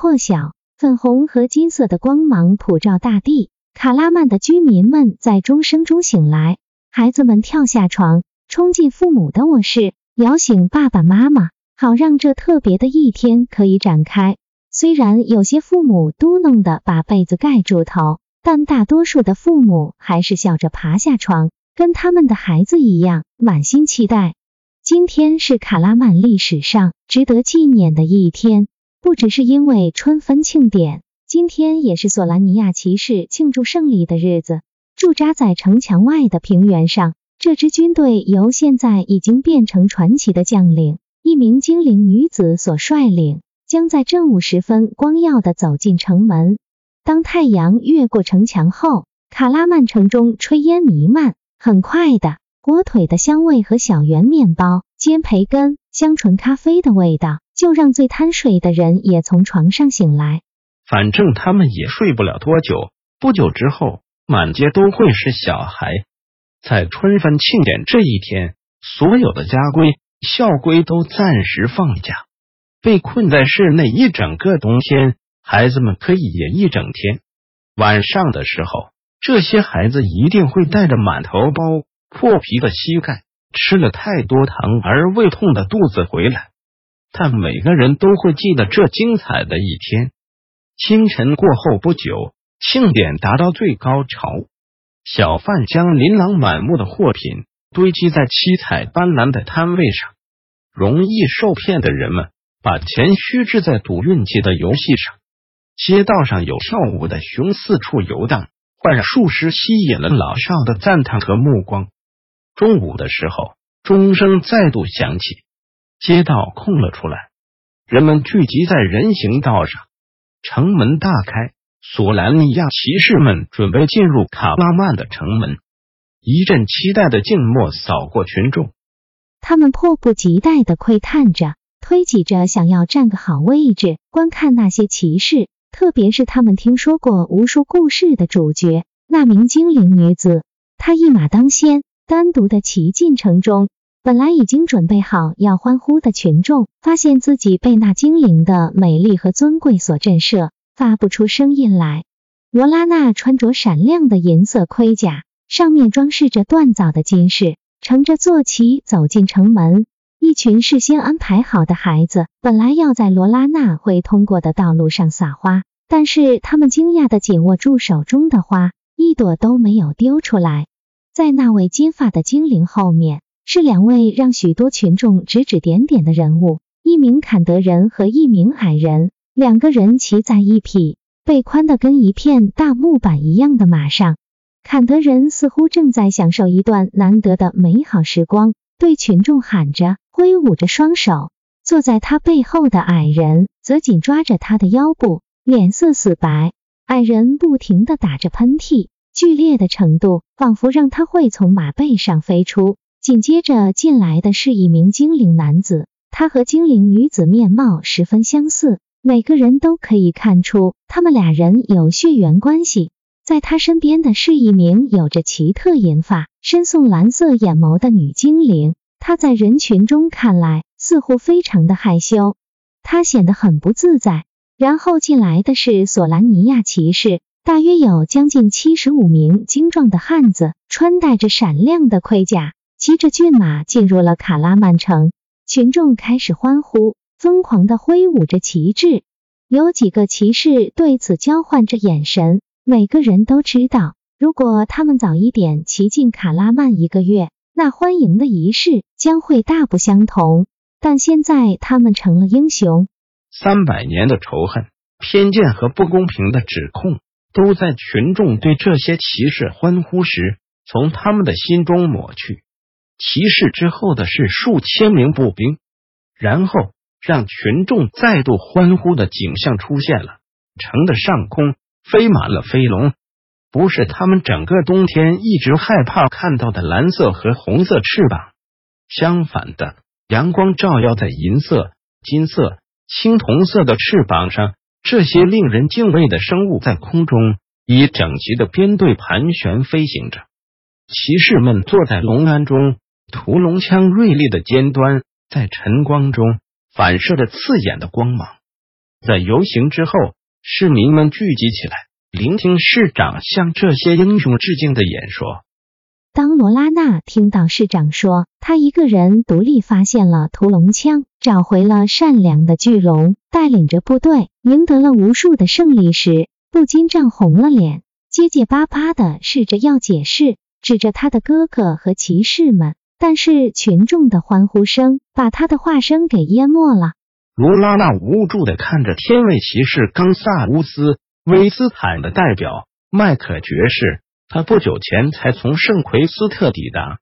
破晓，粉红和金色的光芒普照大地，卡拉曼的居民们在钟声中醒来，孩子们跳下床，冲进父母的卧室，摇醒爸爸妈妈，好让这特别的一天可以展开。虽然有些父母嘟囔的把被子盖住头，但大多数的父母还是笑着爬下床，跟他们的孩子一样，满心期待。今天是卡拉曼历史上值得纪念的一天。不只是因为春分庆典，今天也是索兰尼亚骑士庆祝胜利的日子。驻扎在城墙外的平原上，这支军队由现在已经变成传奇的将领，一名精灵女子所率领，将在正午时分光耀的走进城门。当太阳越过城墙后，卡拉曼城中炊烟弥漫，很快的，火腿的香味和小圆面包、煎培根、香醇咖啡的味道。就让最贪睡的人也从床上醒来。反正他们也睡不了多久。不久之后，满街都会是小孩。在春分庆典这一天，所有的家规校规都暂时放假。被困在室内一整个冬天，孩子们可以演一整天。晚上的时候，这些孩子一定会带着满头包、破皮的膝盖、吃了太多糖而胃痛的肚子回来。但每个人都会记得这精彩的一天。清晨过后不久，庆典达到最高潮。小贩将琳琅满目的货品堆积在七彩斑斓的摊位上，容易受骗的人们把钱虚掷在赌运气的游戏上。街道上有跳舞的熊四处游荡，幻术师吸引了老少的赞叹和目光。中午的时候，钟声再度响起。街道空了出来，人们聚集在人行道上。城门大开，索兰尼亚骑士们准备进入卡拉曼的城门。一阵期待的静默扫过群众，他们迫不及待的窥探着，推挤着，想要占个好位置观看那些骑士，特别是他们听说过无数故事的主角——那名精灵女子。她一马当先，单独的骑进城中。本来已经准备好要欢呼的群众，发现自己被那精灵的美丽和尊贵所震慑，发不出声音来。罗拉娜穿着闪亮的银色盔甲，上面装饰着锻造的金饰，乘着坐骑走进城门。一群事先安排好的孩子，本来要在罗拉娜会通过的道路上撒花，但是他们惊讶的紧握住手中的花，一朵都没有丢出来。在那位金发的精灵后面。是两位让许多群众指指点点的人物，一名坎德人和一名矮人。两个人骑在一匹背宽的跟一片大木板一样的马上。坎德人似乎正在享受一段难得的美好时光，对群众喊着，挥舞着双手。坐在他背后的矮人则紧抓着他的腰部，脸色死白。矮人不停的打着喷嚏，剧烈的程度仿佛让他会从马背上飞出。紧接着进来的是一名精灵男子，他和精灵女子面貌十分相似，每个人都可以看出他们俩人有血缘关系。在他身边的是一名有着奇特银发、深送蓝色眼眸的女精灵，她在人群中看来似乎非常的害羞，她显得很不自在。然后进来的是索兰尼亚骑士，大约有将近七十五名精壮的汉子，穿戴着闪亮的盔甲。骑着骏马进入了卡拉曼城，群众开始欢呼，疯狂的挥舞着旗帜。有几个骑士对此交换着眼神，每个人都知道，如果他们早一点骑进卡拉曼一个月，那欢迎的仪式将会大不相同。但现在他们成了英雄。三百年的仇恨、偏见和不公平的指控，都在群众对这些骑士欢呼时，从他们的心中抹去。骑士之后的是数千名步兵，然后让群众再度欢呼的景象出现了。城的上空飞满了飞龙，不是他们整个冬天一直害怕看到的蓝色和红色翅膀，相反的，阳光照耀在银色、金色、青铜色的翅膀上，这些令人敬畏的生物在空中以整齐的编队盘旋飞行着。骑士们坐在龙鞍中，屠龙枪锐利的尖端在晨光中反射着刺眼的光芒。在游行之后，市民们聚集起来，聆听市长向这些英雄致敬的演说。当罗拉娜听到市长说他一个人独立发现了屠龙枪，找回了善良的巨龙，带领着部队赢得了无数的胜利时，不禁涨红了脸，结结巴巴的试着要解释。指着他的哥哥和骑士们，但是群众的欢呼声把他的话声给淹没了。卢拉娜无助的看着天卫骑士冈萨乌斯威斯坦的代表麦克爵士，他不久前才从圣奎斯特抵达。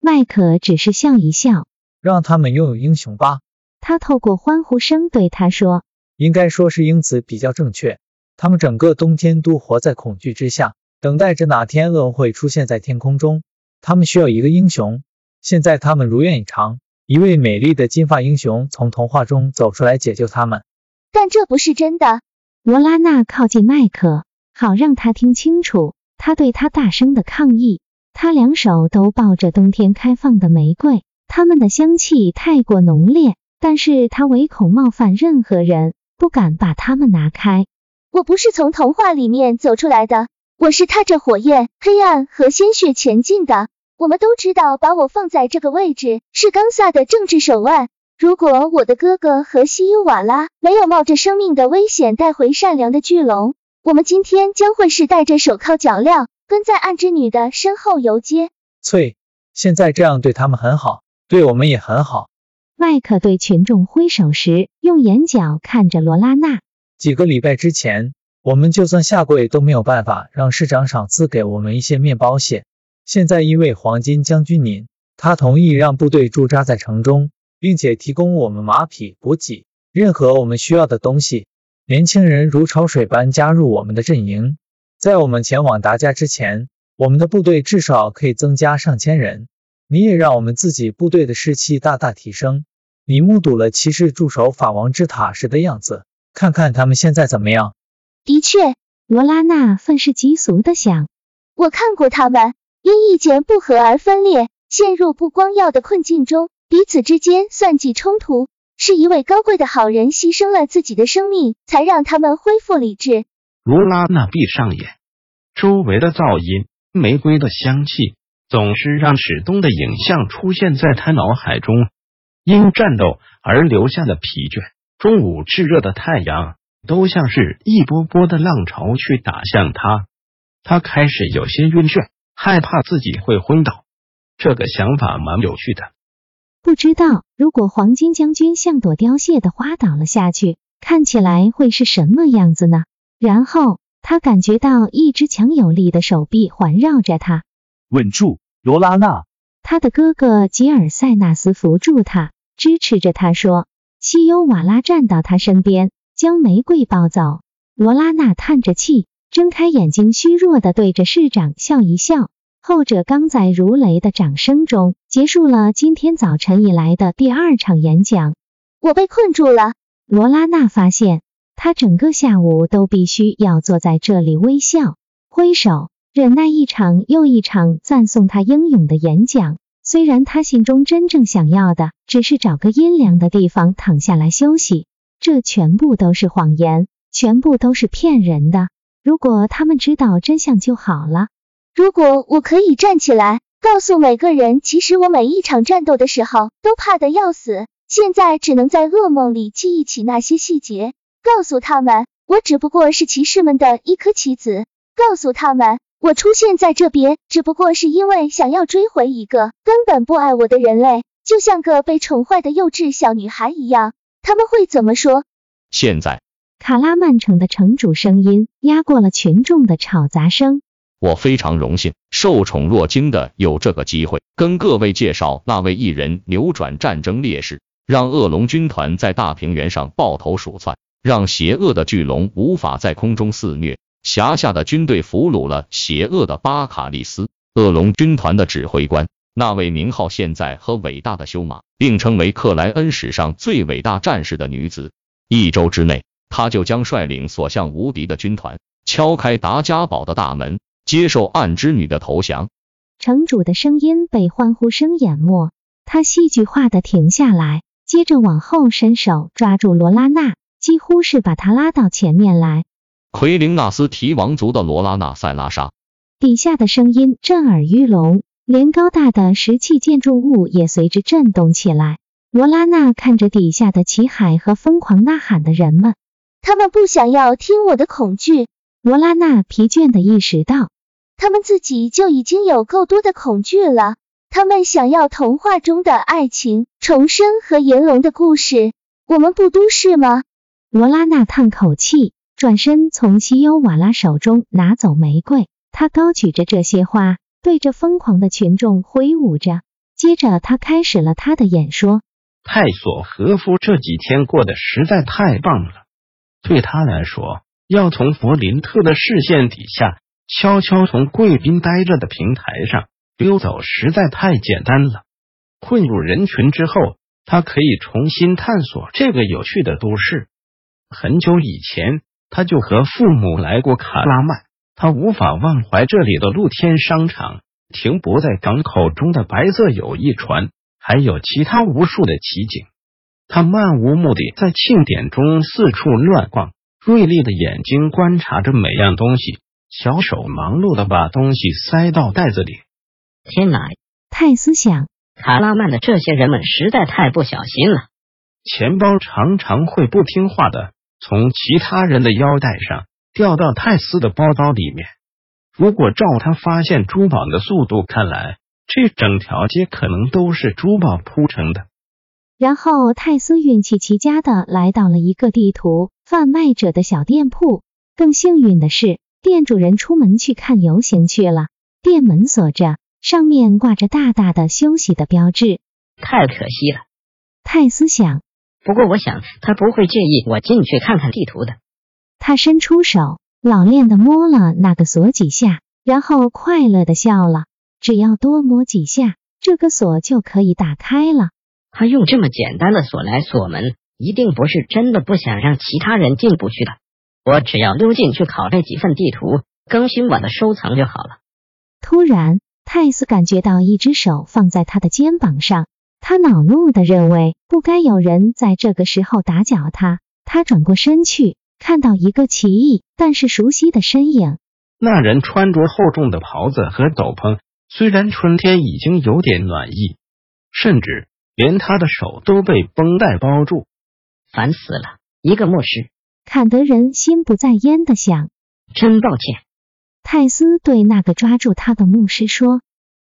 麦克只是笑一笑，让他们拥有英雄吧。他透过欢呼声对他说：“应该说是英子比较正确。他们整个冬天都活在恐惧之下。”等待着哪天恶会出现在天空中，他们需要一个英雄。现在他们如愿以偿，一位美丽的金发英雄从童话中走出来解救他们。但这不是真的。罗拉娜靠近麦克，好让他听清楚。他对他大声的抗议。他两手都抱着冬天开放的玫瑰，它们的香气太过浓烈，但是他唯恐冒犯任何人，不敢把它们拿开。我不是从童话里面走出来的。我是踏着火焰、黑暗和鲜血前进的。我们都知道，把我放在这个位置是冈萨的政治手腕。如果我的哥哥和西尤瓦拉没有冒着生命的危险带回善良的巨龙，我们今天将会是戴着手铐脚镣，跟在暗之女的身后游街。翠，现在这样对他们很好，对我们也很好。麦克对群众挥手时，用眼角看着罗拉娜。几个礼拜之前。我们就算下跪都没有办法让市长赏赐给我们一些面包屑。现在一位黄金将军您，他同意让部队驻扎在城中，并且提供我们马匹、补给，任何我们需要的东西。年轻人如潮水般加入我们的阵营。在我们前往达加之前，我们的部队至少可以增加上千人。你也让我们自己部队的士气大大提升。你目睹了骑士驻守法王之塔时的样子，看看他们现在怎么样。的确，罗拉娜愤世嫉俗的想，我看过他们因意见不合而分裂，陷入不光耀的困境中，彼此之间算计冲突。是一位高贵的好人牺牲了自己的生命，才让他们恢复理智。罗拉娜闭上眼，周围的噪音、玫瑰的香气，总是让史东的影像出现在他脑海中。因战斗而留下的疲倦，中午炙热的太阳。都像是一波波的浪潮去打向他，他开始有些晕眩，害怕自己会昏倒。这个想法蛮有趣的。不知道如果黄金将军像朵凋谢的花倒了下去，看起来会是什么样子呢？然后他感觉到一只强有力的手臂环绕着他。稳住，罗拉娜！他的哥哥吉尔塞纳斯扶住他，支持着他说。西优瓦拉站到他身边。将玫瑰抱走，罗拉娜叹着气，睁开眼睛，虚弱的对着市长笑一笑。后者刚在如雷的掌声中结束了今天早晨以来的第二场演讲。我被困住了，罗拉娜发现，她整个下午都必须要坐在这里微笑、挥手，忍耐一场又一场赞颂她英勇的演讲。虽然她心中真正想要的只是找个阴凉的地方躺下来休息。这全部都是谎言，全部都是骗人的。如果他们知道真相就好了。如果我可以站起来，告诉每个人，其实我每一场战斗的时候都怕得要死，现在只能在噩梦里记忆起那些细节。告诉他们，我只不过是骑士们的一颗棋子。告诉他们，我出现在这边只不过是因为想要追回一个根本不爱我的人类，就像个被宠坏的幼稚小女孩一样。他们会怎么说？现在，卡拉曼城的城主声音压过了群众的吵杂声。我非常荣幸，受宠若惊的有这个机会，跟各位介绍那位艺人扭转战争劣势。让恶龙军团在大平原上抱头鼠窜，让邪恶的巨龙无法在空中肆虐。辖下的军队俘虏了邪恶的巴卡利斯，恶龙军团的指挥官，那位名号现在和伟大的修马并称为克莱恩史上最伟大战士的女子。一周之内，他就将率领所向无敌的军团，敲开达加堡的大门，接受暗之女的投降。城主的声音被欢呼声淹没，他戏剧化的停下来，接着往后伸手抓住罗拉娜，几乎是把她拉到前面来。奎林纳斯提王族的罗拉娜塞拉莎，底下的声音震耳欲聋，连高大的石砌建筑物也随之震动起来。罗拉娜看着底下的旗海和疯狂呐喊的人们，他们不想要听我的恐惧。罗拉娜疲倦的意识到，他们自己就已经有够多的恐惧了。他们想要童话中的爱情、重生和炎龙的故事，我们不都是吗？罗拉娜叹口气。转身从西优瓦拉手中拿走玫瑰，她高举着这些花，对着疯狂的群众挥舞着。接着，他开始了他的演说。泰索和夫这几天过得实在太棒了。对他来说，要从弗林特的视线底下悄悄从贵宾待着的平台上溜走，实在太简单了。混入人群之后，他可以重新探索这个有趣的都市。很久以前。他就和父母来过卡拉曼，他无法忘怀这里的露天商场、停泊在港口中的白色友谊船，还有其他无数的奇景。他漫无目的在庆典中四处乱逛，锐利的眼睛观察着每样东西，小手忙碌的把东西塞到袋子里。天哪！泰斯想，卡拉曼的这些人们实在太不小心了，钱包常常会不听话的。从其他人的腰带上掉到泰斯的包包里面。如果照他发现珠宝的速度看来，这整条街可能都是珠宝铺成的。然后泰斯运气极佳的来到了一个地图贩卖者的小店铺。更幸运的是，店主人出门去看游行去了。店门锁着，上面挂着大大的休息的标志。太可惜了，泰斯想。不过，我想他不会介意我进去看看地图的。他伸出手，老练的摸了那个锁几下，然后快乐的笑了。只要多摸几下，这个锁就可以打开了。他用这么简单的锁来锁门，一定不是真的不想让其他人进不去的。我只要溜进去拷贝几份地图，更新我的收藏就好了。突然，泰斯感觉到一只手放在他的肩膀上。他恼怒的认为不该有人在这个时候打搅他。他转过身去，看到一个奇异但是熟悉的身影。那人穿着厚重的袍子和斗篷，虽然春天已经有点暖意，甚至连他的手都被绷带包住。烦死了，一个牧师。坎德人心不在焉的想。真抱歉。泰斯对那个抓住他的牧师说：“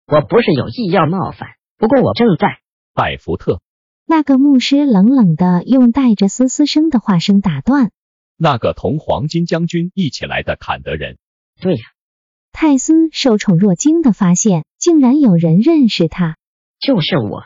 我不是有意要冒犯，不过我正在。”拜福特，那个牧师冷冷的用带着嘶嘶声的话声打断。那个同黄金将军一起来的坎德人。对呀，泰斯受宠若惊的发现，竟然有人认识他。就是我，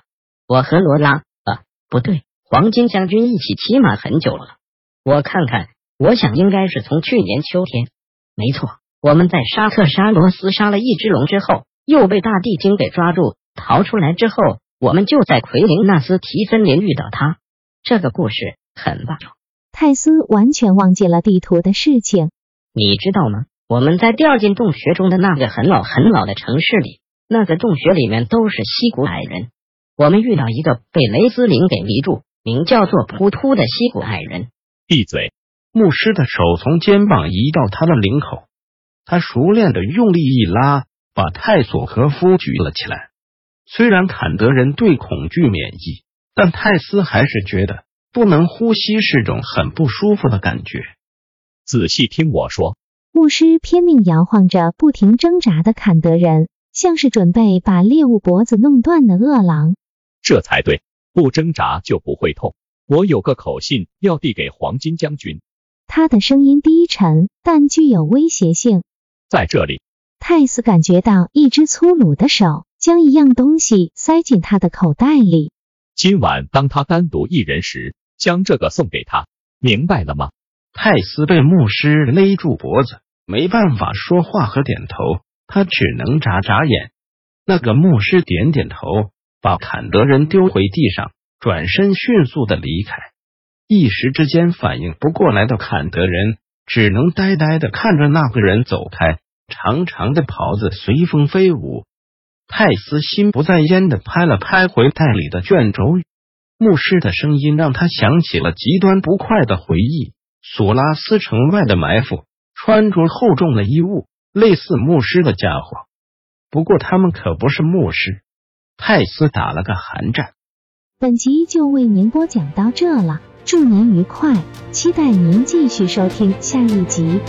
我和罗拉啊，不对，黄金将军一起骑马很久了。我看看，我想应该是从去年秋天。没错，我们在沙特沙罗斯杀了一只龙之后，又被大地精给抓住，逃出来之后。我们就在奎林纳斯提森林遇到他。这个故事很棒。泰斯完全忘记了地图的事情。你知道吗？我们在掉进洞穴中的那个很老很老的城市里，那个洞穴里面都是溪谷矮人。我们遇到一个被雷斯林给迷住，名叫做扑突的溪谷矮人。闭嘴！牧师的手从肩膀移到他的领口，他熟练的用力一拉，把泰索和夫举了起来。虽然坎德人对恐惧免疫，但泰斯还是觉得不能呼吸是种很不舒服的感觉。仔细听我说，牧师拼命摇晃着不停挣扎的坎德人，像是准备把猎物脖子弄断的饿狼。这才对，不挣扎就不会痛。我有个口信要递给黄金将军。他的声音低沉，但具有威胁性。在这里，泰斯感觉到一只粗鲁的手。将一样东西塞进他的口袋里。今晚当他单独一人时，将这个送给他，明白了吗？泰斯被牧师勒住脖子，没办法说话和点头，他只能眨眨眼。那个牧师点点头，把坎德人丢回地上，转身迅速的离开。一时之间反应不过来的坎德人，只能呆呆的看着那个人走开。长长的袍子随风飞舞。泰斯心不在焉的拍了拍回袋里的卷轴，牧师的声音让他想起了极端不快的回忆。索拉斯城外的埋伏，穿着厚重的衣物，类似牧师的家伙。不过他们可不是牧师。泰斯打了个寒战。本集就为您播讲到这了，祝您愉快，期待您继续收听下一集。